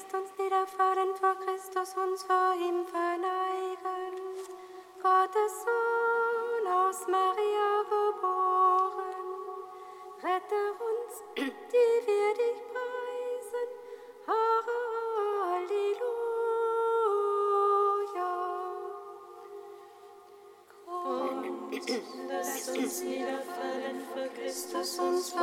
lasst uns niederfallen vor Christus, uns vor ihm verneigen. Gottes Sohn aus Maria geboren, rette uns, die wir dich preisen. Halleluja. Kommt, lasst uns niederfallen vor Christus, uns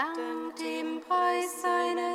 Dank dem Preis seiner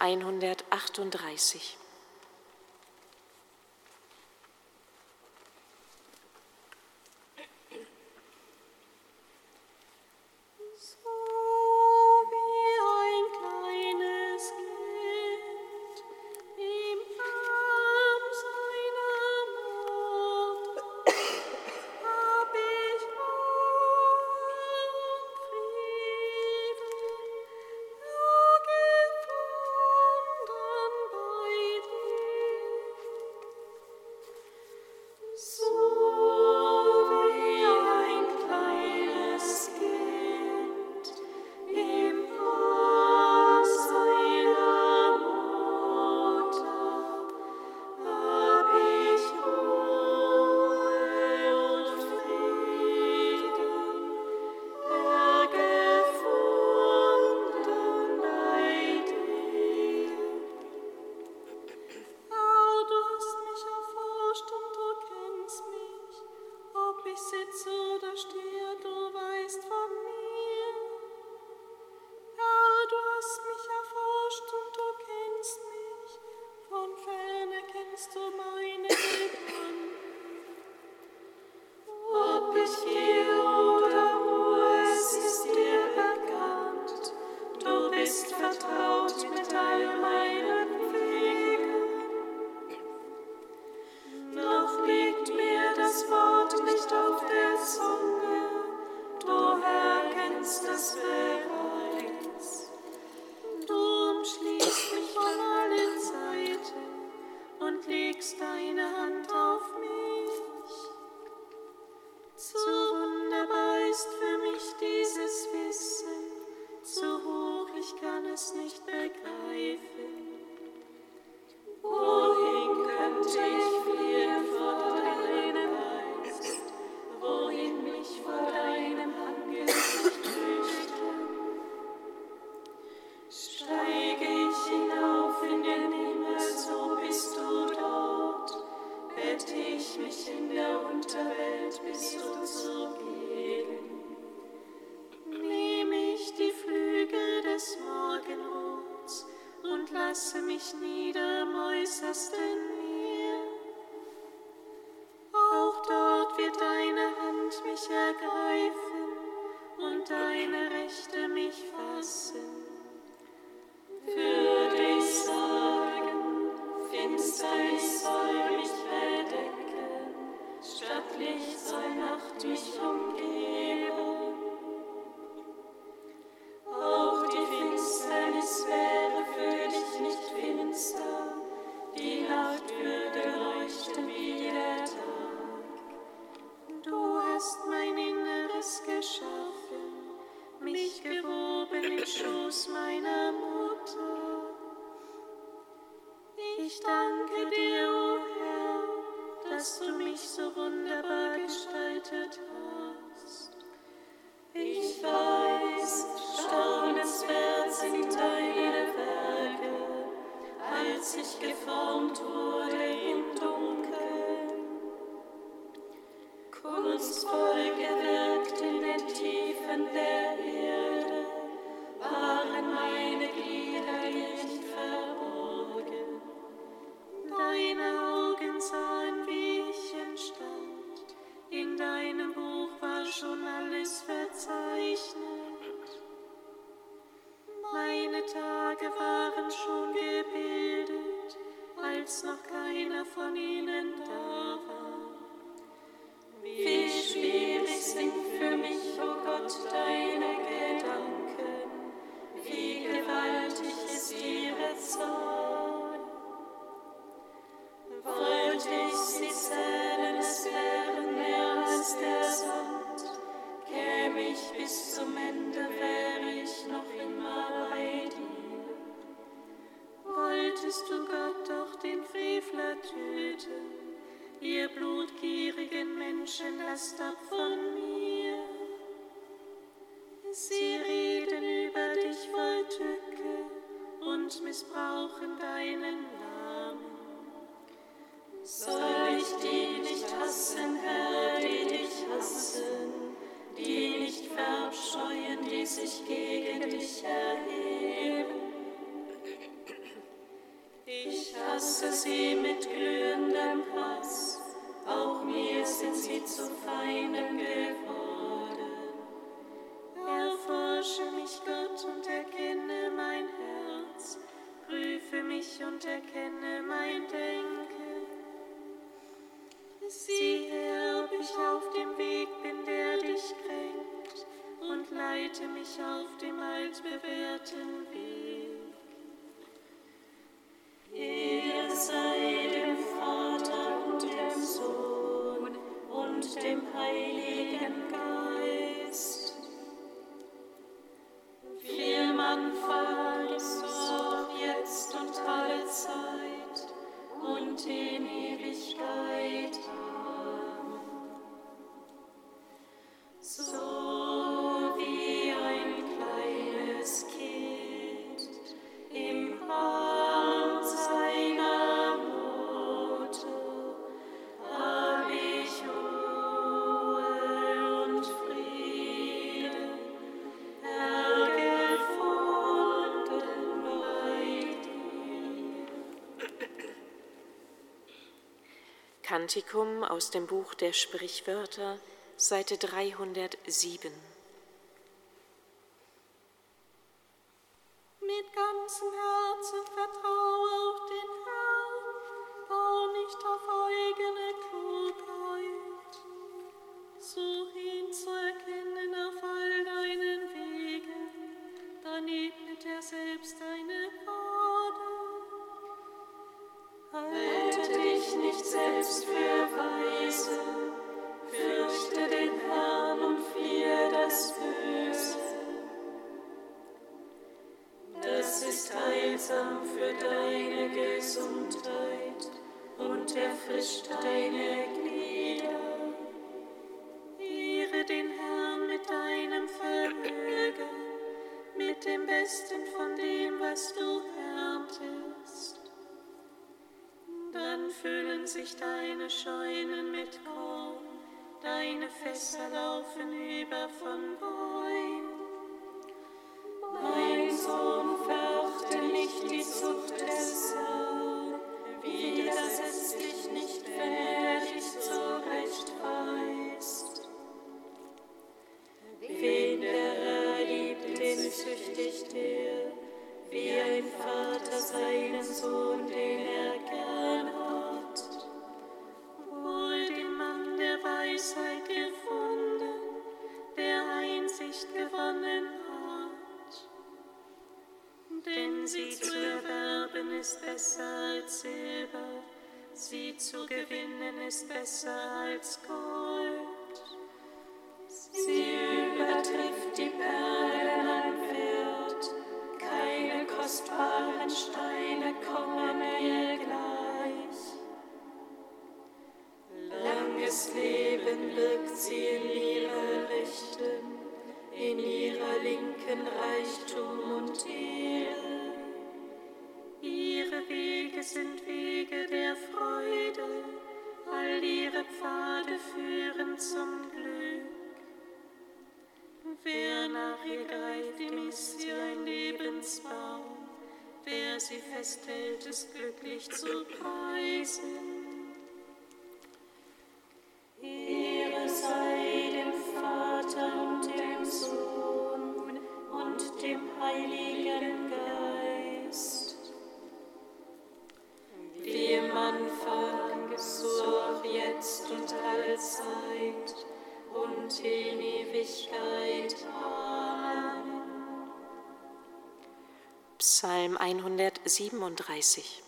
138. I'm fine. lasse sie mit glühendem Hass, auch mir sind sie zu feinen geworden. Erforsche mich, Gott, und erkenne mein Herz, prüfe mich und erkenne mein Denken. Sieh her, ob ich auf dem Weg bin, der dich kränkt, und leite mich auf dem altbewährten Weg Kantikum aus dem Buch der Sprichwörter, Seite 307. den Herrn mit deinem Vermögen, mit dem Besten von dem, was du erntest. Dann füllen sich deine Scheunen mit Korn, deine Fässer laufen über von Bäumen. Mein Sohn, verachte nicht die Zucht des Herrn. Steine kommen. sie festhält, ist glücklich zu preisen. 37.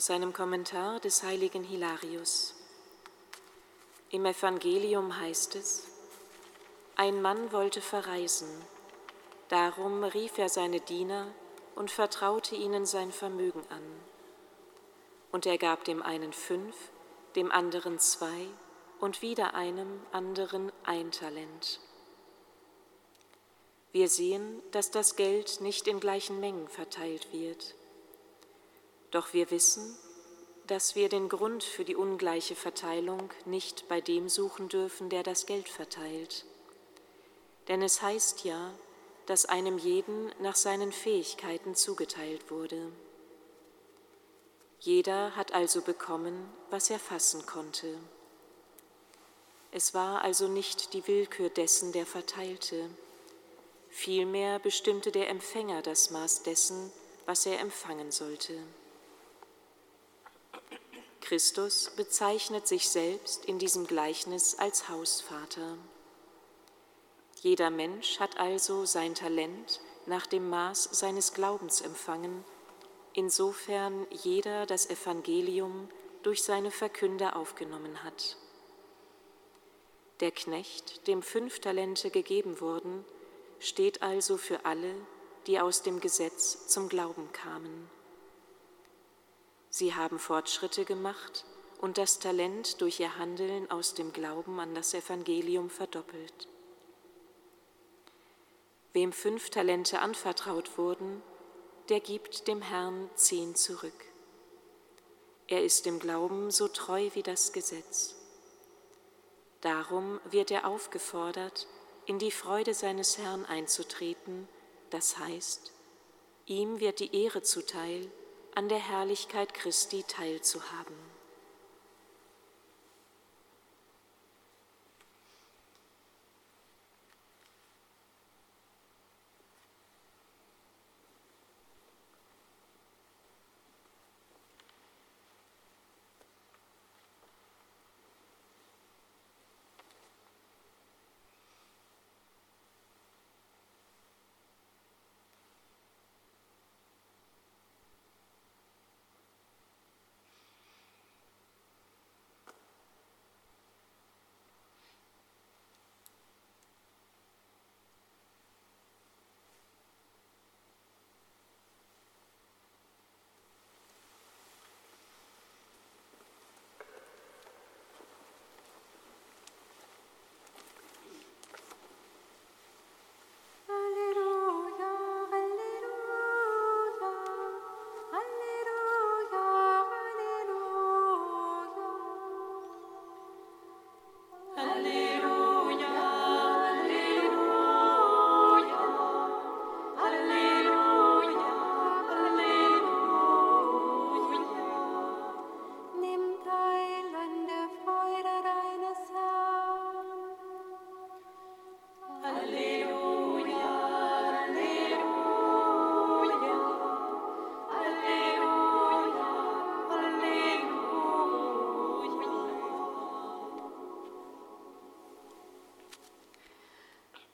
aus seinem Kommentar des heiligen Hilarius. Im Evangelium heißt es, ein Mann wollte verreisen, darum rief er seine Diener und vertraute ihnen sein Vermögen an. Und er gab dem einen fünf, dem anderen zwei und wieder einem anderen ein Talent. Wir sehen, dass das Geld nicht in gleichen Mengen verteilt wird. Doch wir wissen, dass wir den Grund für die ungleiche Verteilung nicht bei dem suchen dürfen, der das Geld verteilt. Denn es heißt ja, dass einem jeden nach seinen Fähigkeiten zugeteilt wurde. Jeder hat also bekommen, was er fassen konnte. Es war also nicht die Willkür dessen, der verteilte. Vielmehr bestimmte der Empfänger das Maß dessen, was er empfangen sollte. Christus bezeichnet sich selbst in diesem Gleichnis als Hausvater. Jeder Mensch hat also sein Talent nach dem Maß seines Glaubens empfangen, insofern jeder das Evangelium durch seine Verkünder aufgenommen hat. Der Knecht, dem fünf Talente gegeben wurden, steht also für alle, die aus dem Gesetz zum Glauben kamen. Sie haben Fortschritte gemacht und das Talent durch ihr Handeln aus dem Glauben an das Evangelium verdoppelt. Wem fünf Talente anvertraut wurden, der gibt dem Herrn zehn zurück. Er ist im Glauben so treu wie das Gesetz. Darum wird er aufgefordert, in die Freude seines Herrn einzutreten, das heißt, ihm wird die Ehre zuteil, an der Herrlichkeit Christi teilzuhaben.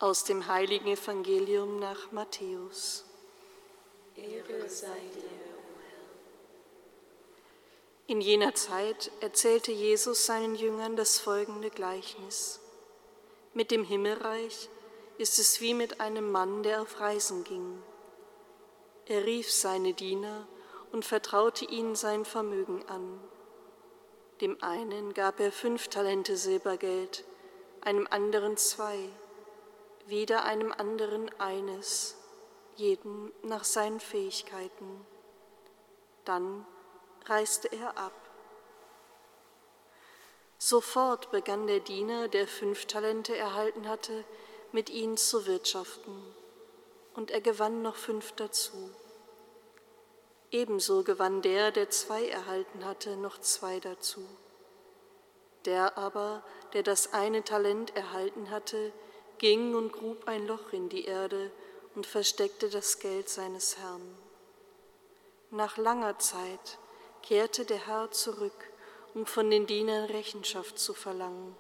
Aus dem heiligen Evangelium nach Matthäus. Ehre sei dir, o Herr. In jener Zeit erzählte Jesus seinen Jüngern das folgende Gleichnis. Mit dem Himmelreich ist es wie mit einem Mann, der auf Reisen ging. Er rief seine Diener und vertraute ihnen sein Vermögen an. Dem einen gab er fünf Talente Silbergeld, einem anderen zwei wieder einem anderen eines, jeden nach seinen Fähigkeiten. Dann reiste er ab. Sofort begann der Diener, der fünf Talente erhalten hatte, mit ihnen zu wirtschaften, und er gewann noch fünf dazu. Ebenso gewann der, der zwei erhalten hatte, noch zwei dazu. Der aber, der das eine Talent erhalten hatte, ging und grub ein Loch in die Erde und versteckte das Geld seines Herrn. Nach langer Zeit kehrte der Herr zurück, um von den Dienern Rechenschaft zu verlangen.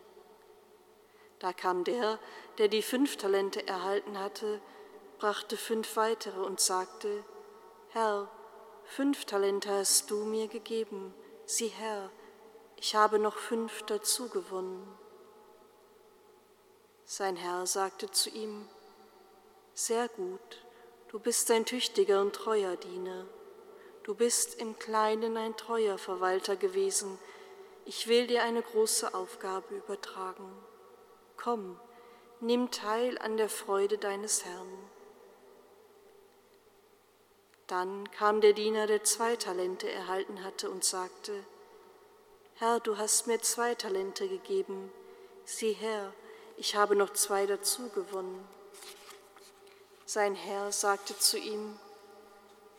Da kam der, der die fünf Talente erhalten hatte, brachte fünf weitere und sagte, Herr, fünf Talente hast du mir gegeben, sieh Herr, ich habe noch fünf dazu gewonnen. Sein Herr sagte zu ihm, Sehr gut, du bist ein tüchtiger und treuer Diener. Du bist im Kleinen ein treuer Verwalter gewesen. Ich will dir eine große Aufgabe übertragen. Komm, nimm teil an der Freude deines Herrn. Dann kam der Diener, der zwei Talente erhalten hatte, und sagte, Herr, du hast mir zwei Talente gegeben. Sieh her, ich habe noch zwei dazu gewonnen. Sein Herr sagte zu ihm,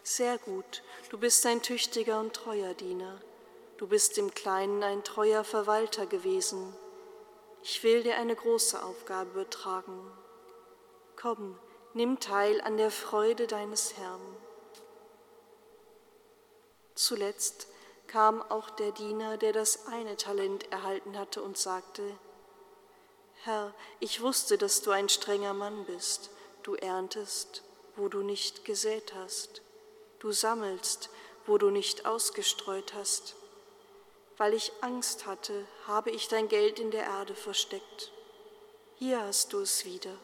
Sehr gut, du bist ein tüchtiger und treuer Diener. Du bist im Kleinen ein treuer Verwalter gewesen. Ich will dir eine große Aufgabe übertragen. Komm, nimm teil an der Freude deines Herrn. Zuletzt kam auch der Diener, der das eine Talent erhalten hatte, und sagte, Herr, ich wusste, dass du ein strenger Mann bist. Du erntest, wo du nicht gesät hast. Du sammelst, wo du nicht ausgestreut hast. Weil ich Angst hatte, habe ich dein Geld in der Erde versteckt. Hier hast du es wieder.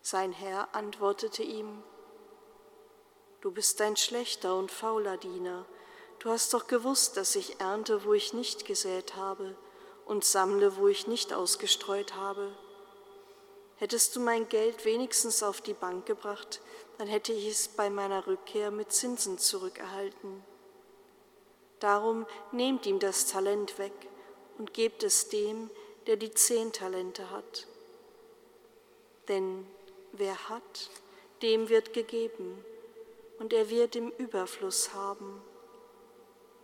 Sein Herr antwortete ihm, Du bist ein schlechter und fauler Diener. Du hast doch gewusst, dass ich ernte, wo ich nicht gesät habe und sammle, wo ich nicht ausgestreut habe. Hättest du mein Geld wenigstens auf die Bank gebracht, dann hätte ich es bei meiner Rückkehr mit Zinsen zurückerhalten. Darum nehmt ihm das Talent weg und gebt es dem, der die zehn Talente hat. Denn wer hat, dem wird gegeben, und er wird im Überfluss haben.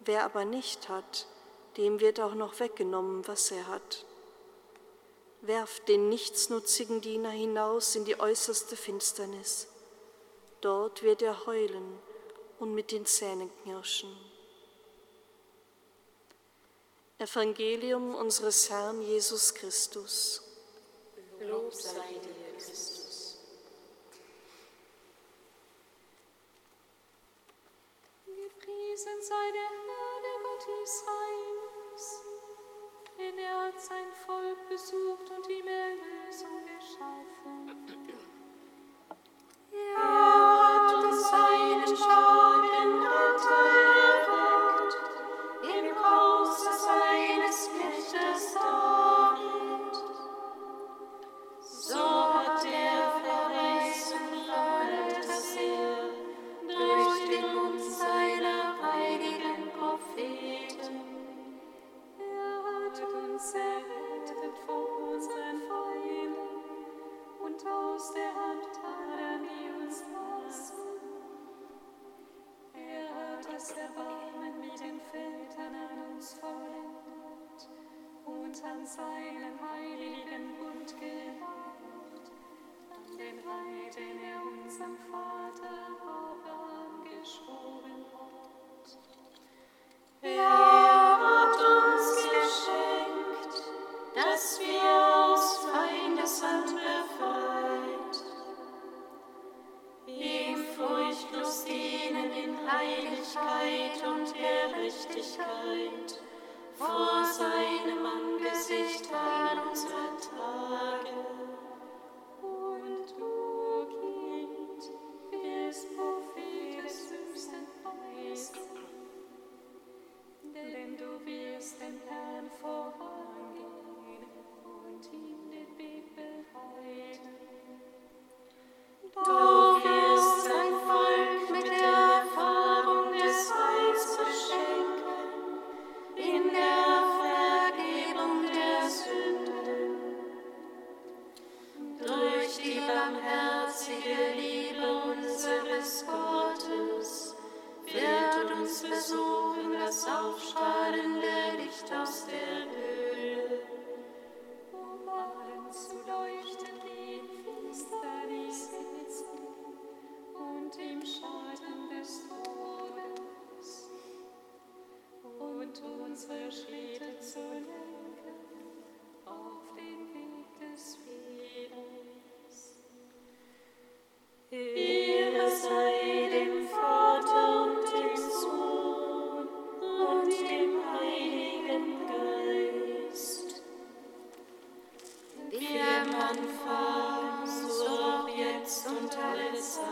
Wer aber nicht hat, dem wird auch noch weggenommen, was er hat. Werft den nichtsnutzigen Diener hinaus in die äußerste Finsternis. Dort wird er heulen und mit den Zähnen knirschen. Evangelium unseres Herrn Jesus Christus. Lob sei dir, Christus. Gepriesen sei der Herr, der Gott Israels, denn er hat sein Volk besucht und ihm Erlösung geschaffen. Er und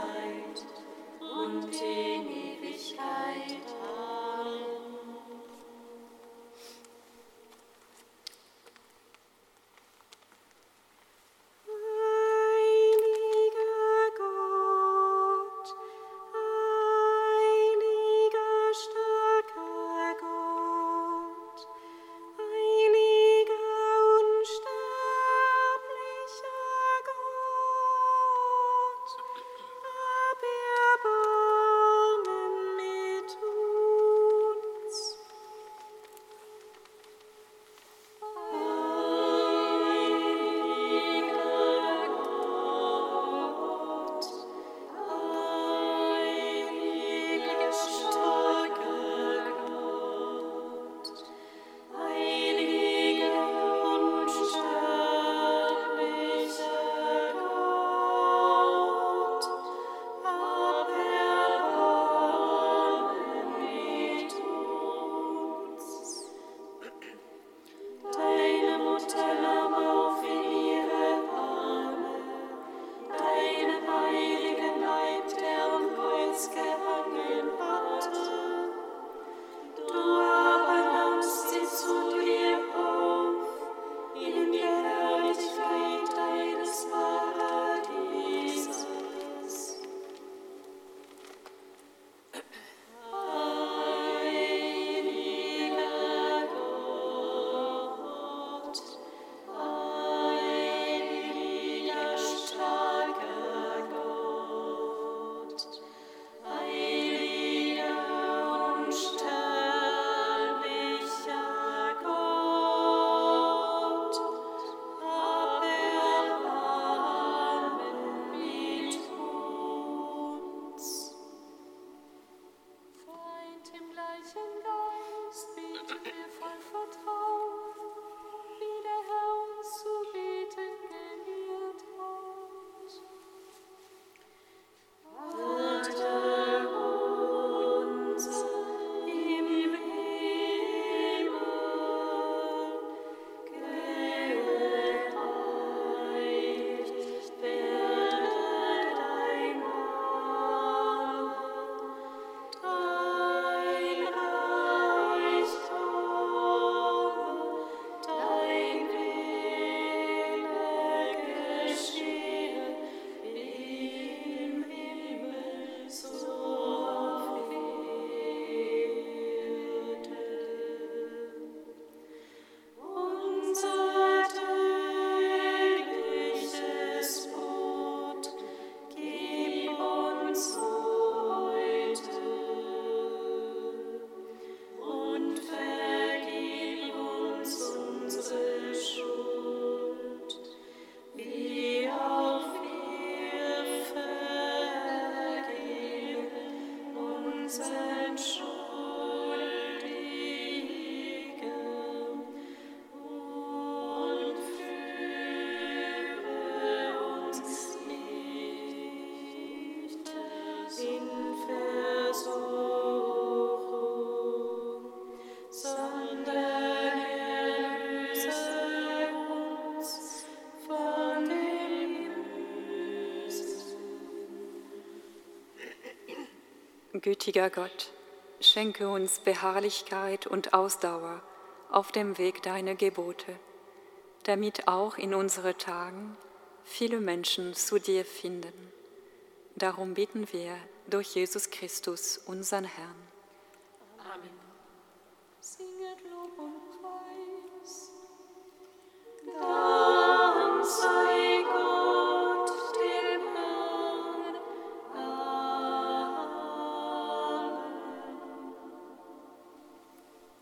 Zeit und Ewigkeit. and Gütiger Gott, schenke uns Beharrlichkeit und Ausdauer auf dem Weg deiner Gebote, damit auch in unseren Tagen viele Menschen zu dir finden. Darum bitten wir durch Jesus Christus, unseren Herrn.